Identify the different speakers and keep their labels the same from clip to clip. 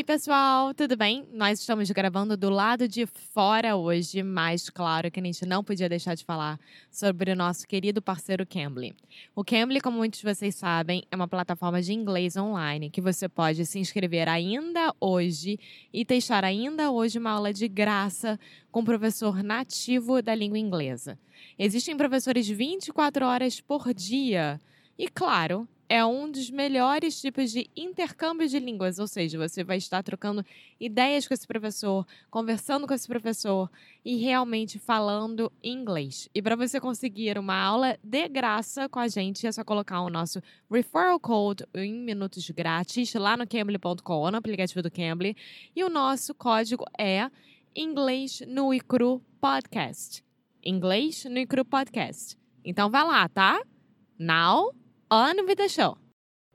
Speaker 1: Oi, pessoal, tudo bem? Nós estamos gravando do lado de fora hoje, mas claro que a gente não podia deixar de falar sobre o nosso querido parceiro Cambly. O Cambly, como muitos de vocês sabem, é uma plataforma de inglês online que você pode se inscrever ainda hoje e testar ainda hoje uma aula de graça com um professor nativo da língua inglesa. Existem professores 24 horas por dia e, claro, é um dos melhores tipos de intercâmbio de línguas, ou seja, você vai estar trocando ideias com esse professor, conversando com esse professor e realmente falando inglês. E para você conseguir uma aula de graça com a gente, é só colocar o nosso referral code em minutos grátis lá no cambly.com, no aplicativo do Cambly, e o nosso código é Inglês no Icru Podcast. Inglês no Icru Podcast. Então vai lá, tá? Now on with the show.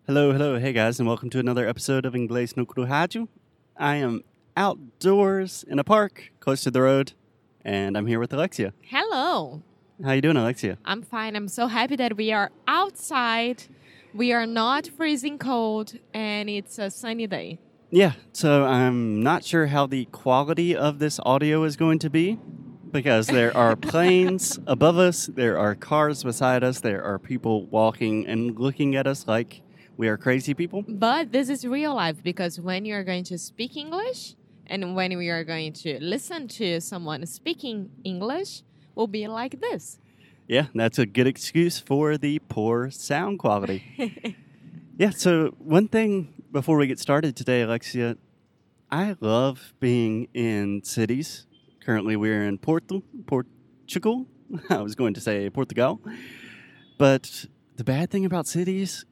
Speaker 2: Hello, hello, hey guys, and welcome to another episode of Inglês no Rádio. I am outdoors in a park close to the road, and I'm here with Alexia.
Speaker 1: Hello.
Speaker 2: How you doing, Alexia?
Speaker 1: I'm fine. I'm so happy that we are outside. We are not freezing cold, and it's a sunny day.
Speaker 2: Yeah, so I'm not sure how the quality of this audio is going to be because there are planes above us, there are cars beside us, there are people walking and looking at us like we are crazy people.
Speaker 1: But this is real life because when you're going to speak English and when we are going to listen to someone speaking English, will be like this.
Speaker 2: Yeah, that's a good excuse for the poor sound quality. yeah, so one thing before we get started today, Alexia, I love being in cities Currently, we're in Porto, Portugal. I was going to say Portugal. But the bad thing about cities,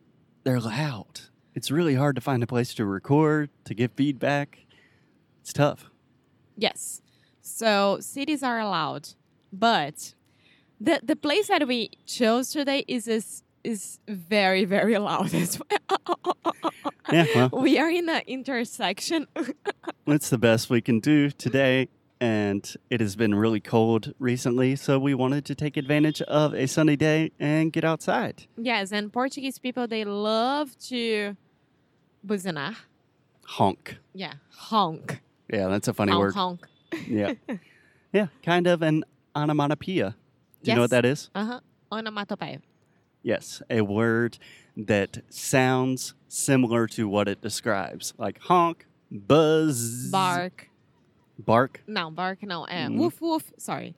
Speaker 2: they're loud. It's really hard to find a place to record, to give feedback. It's tough.
Speaker 1: Yes. So cities are loud, but the the place that we chose today is is, is very very loud as well.
Speaker 2: yeah, well,
Speaker 1: we are in an intersection.
Speaker 2: It's the best we can do today and it has been really cold recently, so we wanted to take advantage of a sunny day and get outside.
Speaker 1: Yes, and Portuguese people they love to buzinar.
Speaker 2: Honk.
Speaker 1: Yeah, honk.
Speaker 2: Yeah, that's a funny
Speaker 1: honk,
Speaker 2: word.
Speaker 1: Honk.
Speaker 2: Yeah. yeah, kind of an onomatopoeia. Do
Speaker 1: yes.
Speaker 2: you know what that is?
Speaker 1: Uh-huh. Onomatopoeia.
Speaker 2: Yes, a word that sounds similar to what it describes, like honk, buzz,
Speaker 1: bark,
Speaker 2: Bark?
Speaker 1: No, bark, no. Uh, mm. Woof, woof. Sorry.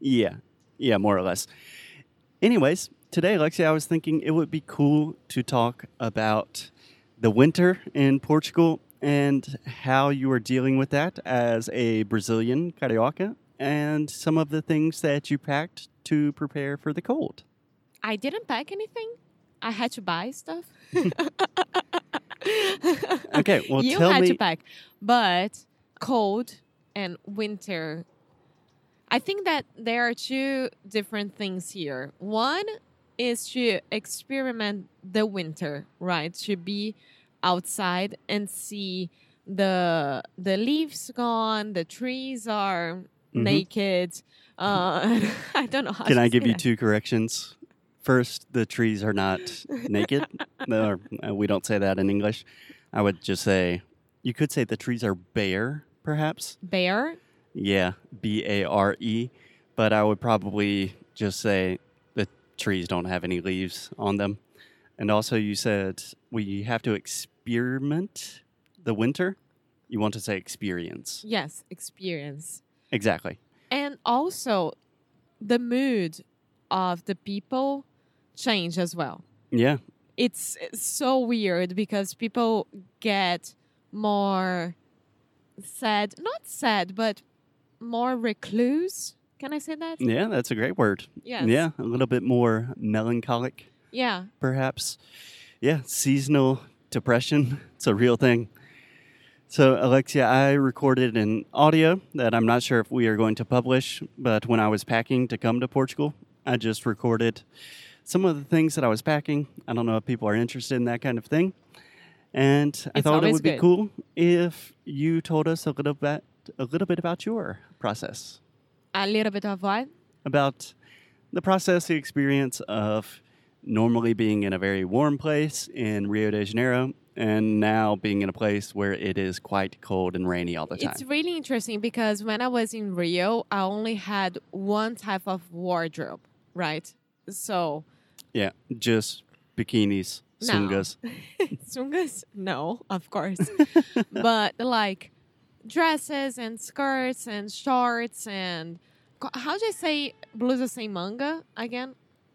Speaker 2: Yeah. Yeah, more or less. Anyways, today, Lexi, I was thinking it would be cool to talk about the winter in Portugal and how you are dealing with that as a Brazilian carioca and some of the things that you packed to prepare for the cold.
Speaker 1: I didn't pack anything. I had to buy stuff.
Speaker 2: okay, well,
Speaker 1: you
Speaker 2: tell
Speaker 1: had
Speaker 2: me.
Speaker 1: to pack, but cold and winter. I think that there are two different things here. One is to experiment the winter, right? To be outside and see the the leaves gone, the trees are mm-hmm. naked. Uh, I don't know.
Speaker 2: How Can I give you
Speaker 1: that.
Speaker 2: two corrections? First, the trees are not naked. no, uh, we don't say that in English. I would just say you could say the trees are bare perhaps.
Speaker 1: Bare?
Speaker 2: Yeah, B A R E. But I would probably just say the trees don't have any leaves on them. And also, you said we have to experiment the winter. You want to say experience.
Speaker 1: Yes, experience.
Speaker 2: Exactly.
Speaker 1: And also, the mood of the people change as well.
Speaker 2: Yeah.
Speaker 1: It's so weird because people get more sad, not sad, but more recluse. Can I say that?
Speaker 2: Yeah, that's a great word.
Speaker 1: Yes.
Speaker 2: Yeah, a little bit more melancholic.
Speaker 1: Yeah.
Speaker 2: Perhaps. Yeah, seasonal depression. It's a real thing. So, Alexia, I recorded an audio that I'm not sure if we are going to publish, but when I was packing to come to Portugal, I just recorded some of the things that I was packing. I don't know if people are interested in that kind of thing. And I
Speaker 1: it's
Speaker 2: thought it would
Speaker 1: good.
Speaker 2: be cool if you told us a little bit a little bit about your process.
Speaker 1: A little bit of what?
Speaker 2: About the process, the experience of normally being in a very warm place in Rio de Janeiro and now being in a place where it is quite cold and rainy all the time.
Speaker 1: It's really interesting because when I was in Rio, I only had one type of wardrobe, right? So,
Speaker 2: yeah, just bikinis,
Speaker 1: No.
Speaker 2: sungas.
Speaker 1: sungas? No, of course. but like dresses and skirts and shorts and how do you say blusa sem manga again?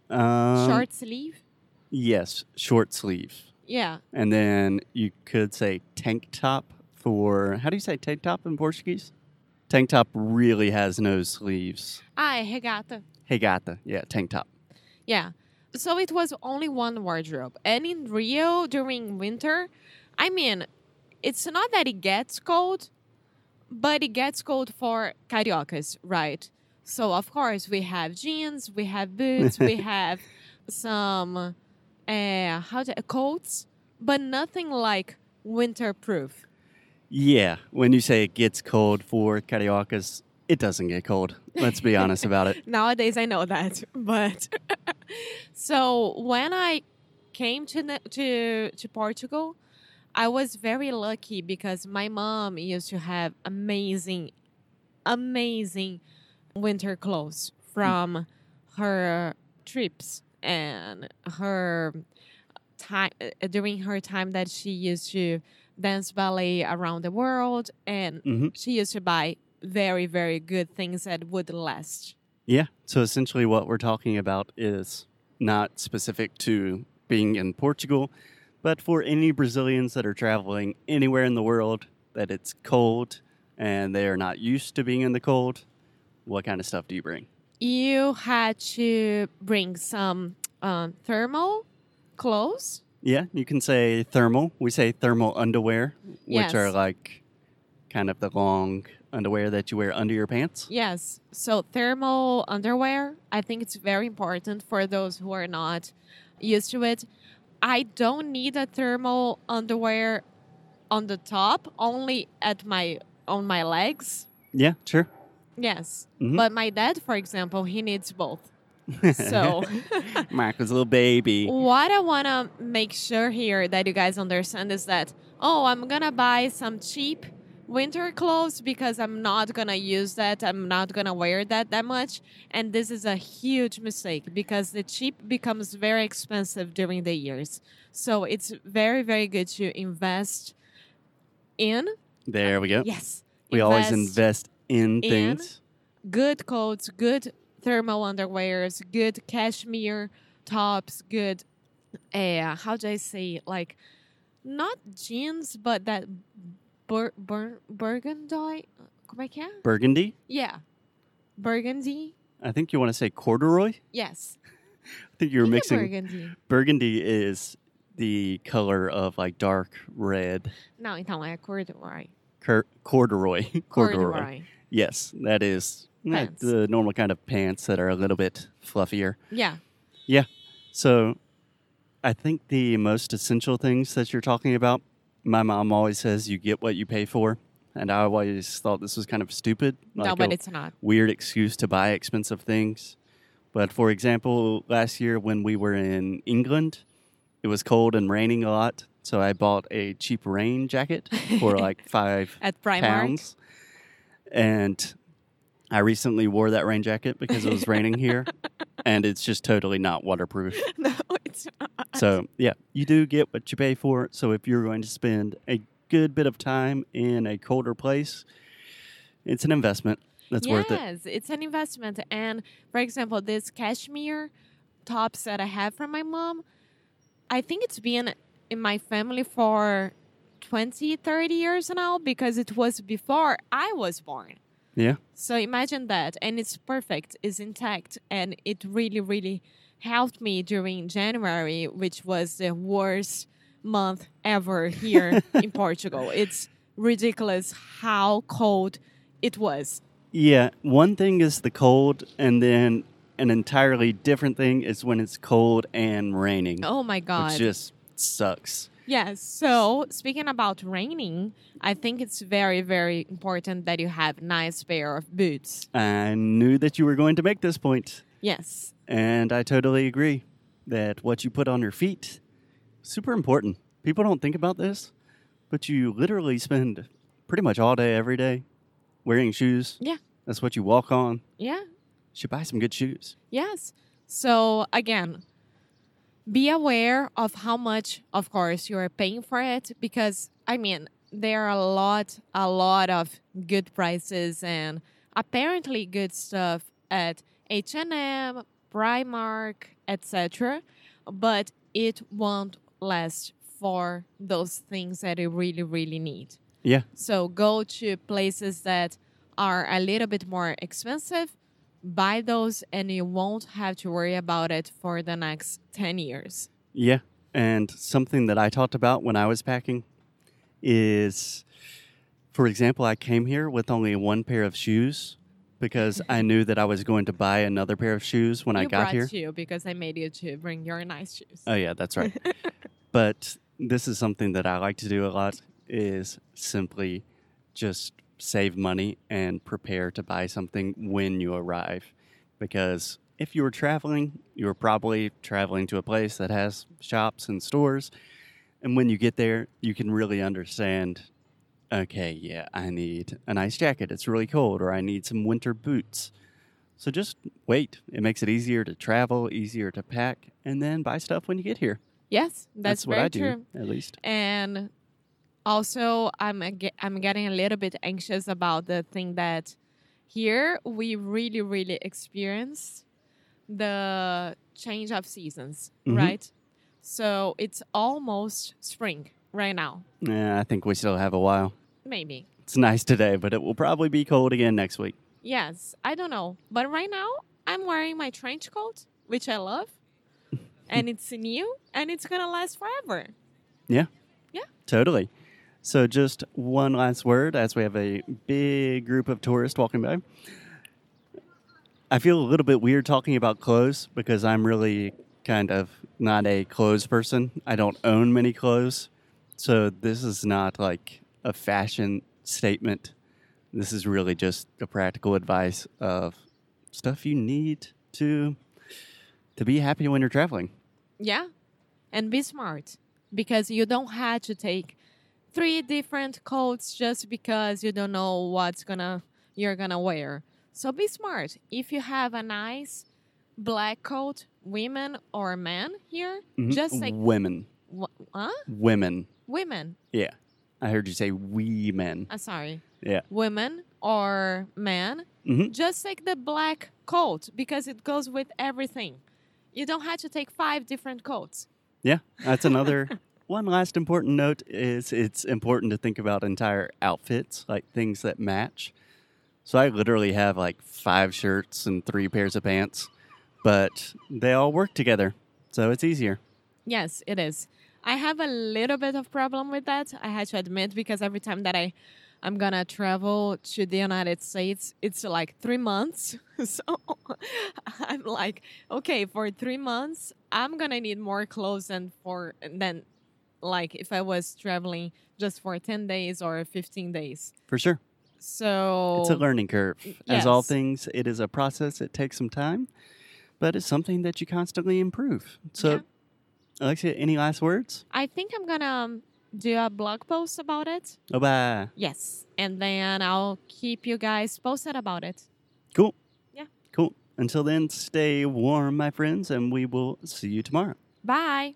Speaker 2: Um,
Speaker 1: Short sleeve?
Speaker 2: Yes, short sleeve.
Speaker 1: Yeah.
Speaker 2: And then you could say tank top for how do you say tank top in Portuguese? Tank top really has no sleeves.
Speaker 1: Ah, regata.
Speaker 2: Regata, yeah, tank top.
Speaker 1: Yeah. So it was only one wardrobe. And in Rio during winter, I mean, it's not that it gets cold, but it gets cold for cariocas, right? So of course we have jeans, we have boots, we have some uh how to, coats, but nothing like winter-proof.
Speaker 2: Yeah, when you say it gets cold for cariocas, it doesn't get cold. Let's be honest about it.
Speaker 1: Nowadays, I know that, but so when I came to to to Portugal, I was very lucky because my mom used to have amazing, amazing winter clothes from her trips and her time uh, during her time that she used to dance ballet around the world and
Speaker 2: hmm
Speaker 1: she used to buy very very good things that would last
Speaker 2: Yeah, so essentially what we're talking about is not specific to being in Portugal, but for any Brazilians that are traveling anywhere in the world that it's cold and they are not used to being in the cold. What kind of stuff do you bring?
Speaker 1: you had to bring some um, thermal clothes
Speaker 2: Yeah, you can say thermal. We say thermal underwear, which are like kind of the long underwear that you wear under your pants.
Speaker 1: yes so thermal underwear i think it's very important for those who are not used to it i don't need a thermal underwear on the top only at my on my legs
Speaker 2: Yeah, sure.
Speaker 1: yes
Speaker 2: Mhm.
Speaker 1: but my dad for example he needs both so Mark
Speaker 2: Marco's a little baby.
Speaker 1: What I want to make sure here that you guys understand is that, oh, I'm going to buy some cheap winter clothes because I'm not going to use that. I'm not going to wear that that much. And this is a huge mistake because the cheap becomes very expensive during the years. So it's very, very good to invest in.
Speaker 2: There we go.
Speaker 1: Yes.
Speaker 2: We always invest in
Speaker 1: in
Speaker 2: things.
Speaker 1: good coats, good thermal underwears, good cashmere tops, good uh how do I say like not jeans but that bur- bur- burgundy como é que é?
Speaker 2: Burgundy.
Speaker 1: Yeah. Burgundy?
Speaker 2: I think you want to say corduroy.
Speaker 1: Yes.
Speaker 2: I think you're
Speaker 1: I think
Speaker 2: mixing.
Speaker 1: burgundy.
Speaker 2: Burgundy is the color of like dark red.
Speaker 1: Não, então é corduroy.
Speaker 2: Cur- corduroy. corduroy.
Speaker 1: Corduroy.
Speaker 2: Yes, that is eh,
Speaker 1: Pants.
Speaker 2: the normal kind of pants that are a little bit fluffier.
Speaker 1: Yeah. Yeah.
Speaker 2: So I think the most essential things that you're talking about, my mom always says you get what you pay for. And I always thought this was kind of stupid.
Speaker 1: no, but it's not.
Speaker 2: weird excuse to buy expensive things. But for example, last year when we were in England, it was cold and raining a lot. So I bought a cheap rain jacket for like five
Speaker 1: At Primark.
Speaker 2: pounds. And I recently wore that rain jacket because it was raining here. And it's just totally not waterproof.
Speaker 1: no, it's not.
Speaker 2: So, yeah, you do get what you pay for. So, if you're going to spend a good bit of time in a colder place, it's an investment that's
Speaker 1: yes,
Speaker 2: worth it.
Speaker 1: Yes, it's an investment. And for example, this cashmere tops that I have from my mom, I think it's been in my family for 20, 30 years now because it was before I was born.
Speaker 2: Yeah.
Speaker 1: So imagine that. And it's perfect, it's intact. And it really, really helped me during January, which was the worst month ever here in Portugal. It's ridiculous how cold it was.
Speaker 2: Yeah. One thing is the cold, and then an entirely different thing is when it's cold and raining,
Speaker 1: Oh my God.
Speaker 2: which just sucks.
Speaker 1: Yes. So speaking about raining, I think it's very, very important that you have a nice pair of boots.
Speaker 2: I knew that you were going to make this point,
Speaker 1: Yes.
Speaker 2: And I totally agree that what you put on your feet super important. People don't think about this, but you literally spend pretty much all day, every day wearing shoes.
Speaker 1: Yeah.
Speaker 2: That's what you walk on.
Speaker 1: Yeah.
Speaker 2: You should buy some good shoes.
Speaker 1: Yes. So again, be aware of how much, of course, you are paying for it because I mean there are a lot, a lot of good prices and apparently good stuff at H and M, Primark, etc. But it won't last for those things that you really, really need.
Speaker 2: Yeah.
Speaker 1: So go to places that are a little bit more expensive, buy those, and you won't have to worry about it for the next 10 years.
Speaker 2: Yeah. And something that I talked about when I was packing is, for example, I came here with only one pair of shoes because I knew that I was going to buy another pair of shoes when
Speaker 1: you
Speaker 2: I got
Speaker 1: brought
Speaker 2: here.
Speaker 1: two because I made you to bring your nice shoes.
Speaker 2: Oh yeah, that's right. but this is something that I like to do a lot is simply just save money and prepare to buy something when you arrive because if you were traveling, you were probably traveling to a place that has shops and stores and when you get there, you can really understand okay, yeah, I need a nice jacket. It's really cold or I need some winter boots. So just wait. It makes it easier to travel, easier to pack, and then buy stuff when you get here.
Speaker 1: yes, that's,
Speaker 2: what
Speaker 1: very
Speaker 2: I do,
Speaker 1: true.
Speaker 2: at least.
Speaker 1: And also, I'm I'm getting a little bit anxious about the thing that here we really really experience the change of seasons,
Speaker 2: Mhm.
Speaker 1: right? So it's almost spring right now,
Speaker 2: Yeah, I think we still have a while.
Speaker 1: Maybe.
Speaker 2: It's nice today, but it will probably be cold again next week.
Speaker 1: Yes, I don't know, but right now I'm wearing my trench coat, which I love, and it's new and it's gonna last forever. Yeah. Yeah.
Speaker 2: Totally. So, just one last word as we have a big group of tourists walking by. I feel a little bit weird talking about clothes because I'm really kind of not a clothes person. I don't own many clothes. So, this is not like a fashion statement. This is really just a practical advice of stuff you need to to be happy when you're traveling.
Speaker 1: Yeah. And be smart because you don't have to take three different coats just because you don't know what's gonna you're gonna wear. So be smart. If you have a nice black coat, women or men here,
Speaker 2: Mhm.
Speaker 1: just like
Speaker 2: women,
Speaker 1: wh- huh?
Speaker 2: women.
Speaker 1: Women.
Speaker 2: Yeah. I heard you say we men.
Speaker 1: Uh, sorry.
Speaker 2: Yeah.
Speaker 1: Women or men,
Speaker 2: Mhm.
Speaker 1: just take the black coat because it goes with everything. You don't have to take five different coats.
Speaker 2: Yeah, that's another one last important note is it's important to think about entire outfits, like things that match. So I literally have like five shirts and three pairs of pants, but they all work together. So it's easier.
Speaker 1: Yes, it is. I have a little bit of problem with that. I had to admit because every time that I I'm gonna travel to the United States, it's like three months. so I'm like, okay, for three months, I'm gonna need more clothes than for than like if I was traveling just for ten days or fifteen days.
Speaker 2: For sure.
Speaker 1: So
Speaker 2: It's a learning curve. As all things, it is a process. It takes some time, but it's something that you constantly improve. So,
Speaker 1: Yeah.
Speaker 2: Alexia, any last words?
Speaker 1: I think I'm gonna um, do a blog post about it.
Speaker 2: Bye bye.
Speaker 1: Yes, and then I'll keep you guys posted about it.
Speaker 2: Cool.
Speaker 1: Yeah.
Speaker 2: Cool. Until then, stay warm, my friends, and we will see you tomorrow.
Speaker 1: Bye!